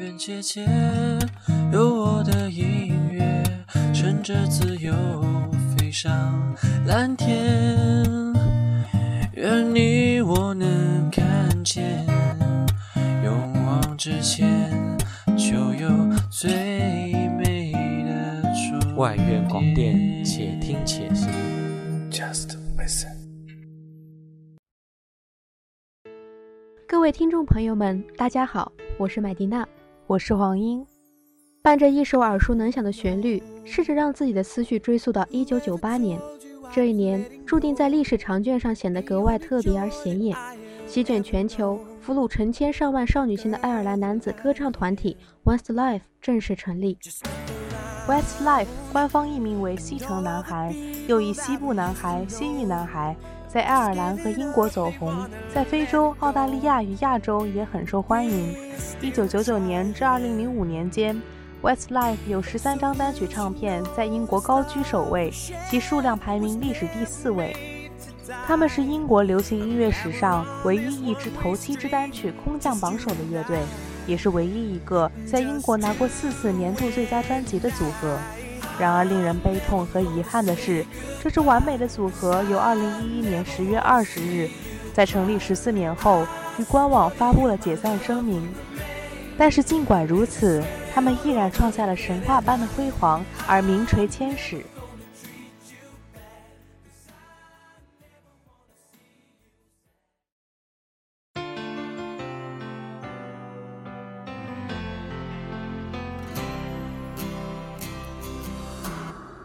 愿姐姐有我的音乐，乘着自由飞上蓝天。愿你我能看见，勇往直前，就有最美的终外院广电，且听且行。Just listen。各位听众朋友们，大家好，我是麦迪娜。我是黄英，伴着一首耳熟能详的旋律，试着让自己的思绪追溯到1998年。这一年注定在历史长卷上显得格外特别而显眼，席卷全球、俘虏成千上万少女心的爱尔兰男子歌唱团体 Westlife 正式成立。Westlife 官方译名为西城男孩，又译西部男孩、西域男孩，在爱尔兰和英国走红，在非洲、澳大利亚与亚洲也很受欢迎。1999年至2005年间，Westlife 有十三张单曲唱片在英国高居首位，其数量排名历史第四位。他们是英国流行音乐史上唯一一支头七支单曲空降榜首的乐队。也是唯一一个在英国拿过四次年度最佳专辑的组合。然而，令人悲痛和遗憾的是，这支完美的组合由2011年10月20日，在成立十四年后，于官网发布了解散声明。但是，尽管如此，他们依然创下了神话般的辉煌，而名垂千史。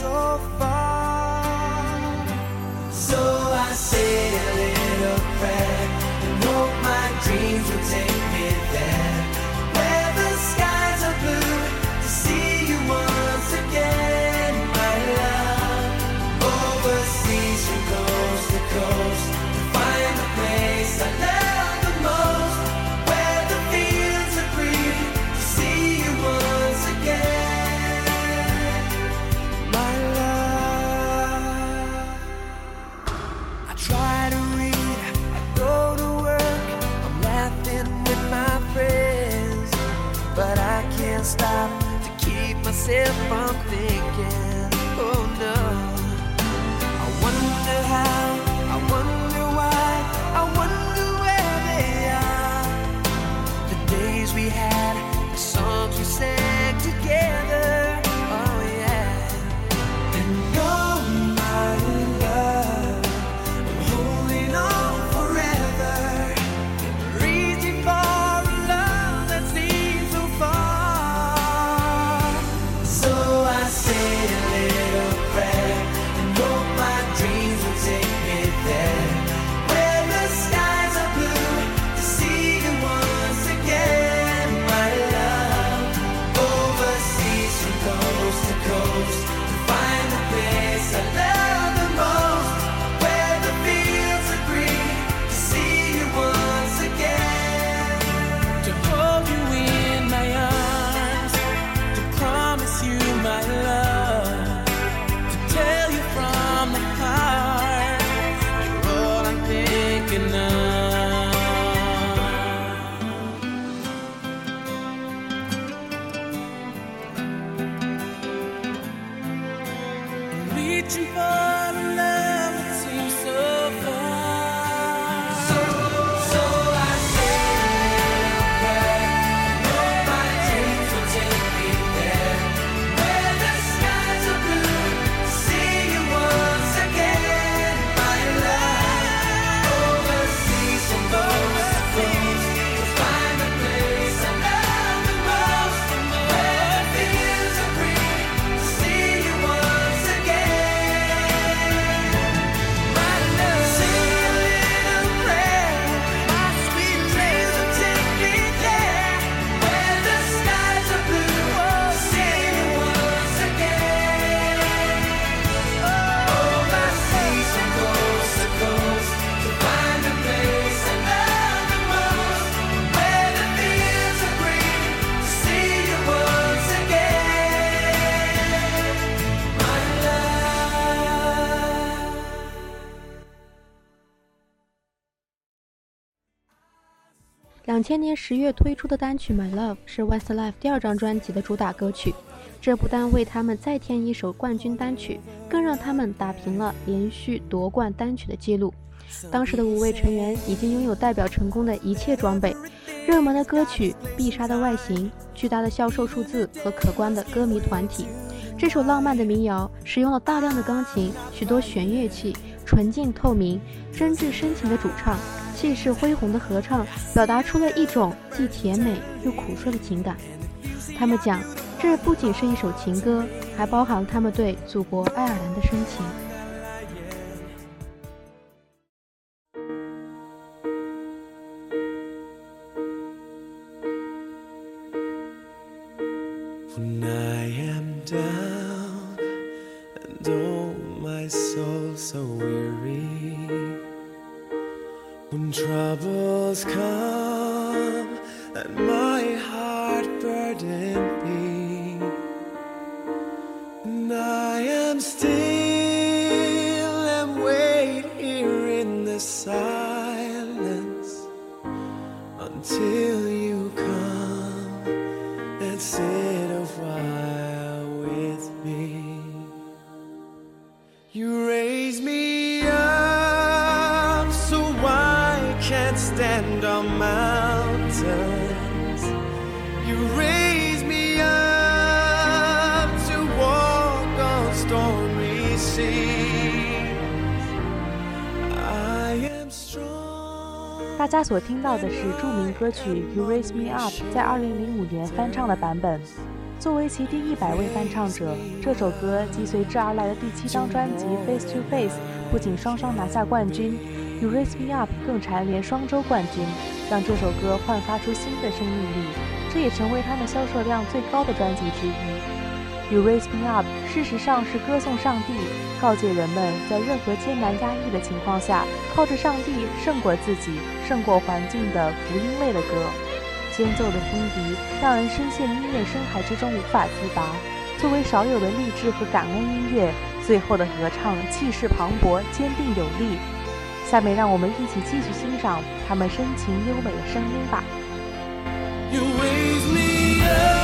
so can't stop to keep myself from thinking. Oh no. I wonder how, 两千年十月推出的单曲《My Love》是 Westlife 第二张专辑的主打歌曲，这不但为他们再添一首冠军单曲，更让他们打平了连续夺冠单曲的记录。当时的五位成员已经拥有代表成功的一切装备：热门的歌曲、必杀的外形、巨大的销售数字和可观的歌迷团体。这首浪漫的民谣使用了大量的钢琴、许多弦乐器、纯净透明、真挚深情的主唱、气势恢宏的合唱，表达出了一种既甜美又苦涩的情感。他们讲，这不仅是一首情歌，还包含他们对祖国爱尔兰的深情。When troubles come and my heart burden me, and I am still and wait here in the silence until you come and sit a while with me. You raise me. 大家所听到的是著名歌曲《You Raise Me Up》在2005年翻唱的版本。作为其第一百位翻唱者，这首歌及随之而来的第七张专辑《Face to Face》不仅双双拿下冠军，《You Raise Me Up》更蝉联双周冠军，让这首歌焕发出新的生命力。这也成为他们销售量最高的专辑之一。You Raise Me Up，事实上是歌颂上帝，告诫人们在任何艰难压抑的情况下，靠着上帝胜过自己，胜过环境的福音类的歌。间奏的风笛让人深陷音乐深海之中无法自拔。作为少有的励志和感恩音乐，最后的合唱气势磅礴、坚定有力。下面让我们一起继续欣赏他们深情优美的声音吧。You raise me up.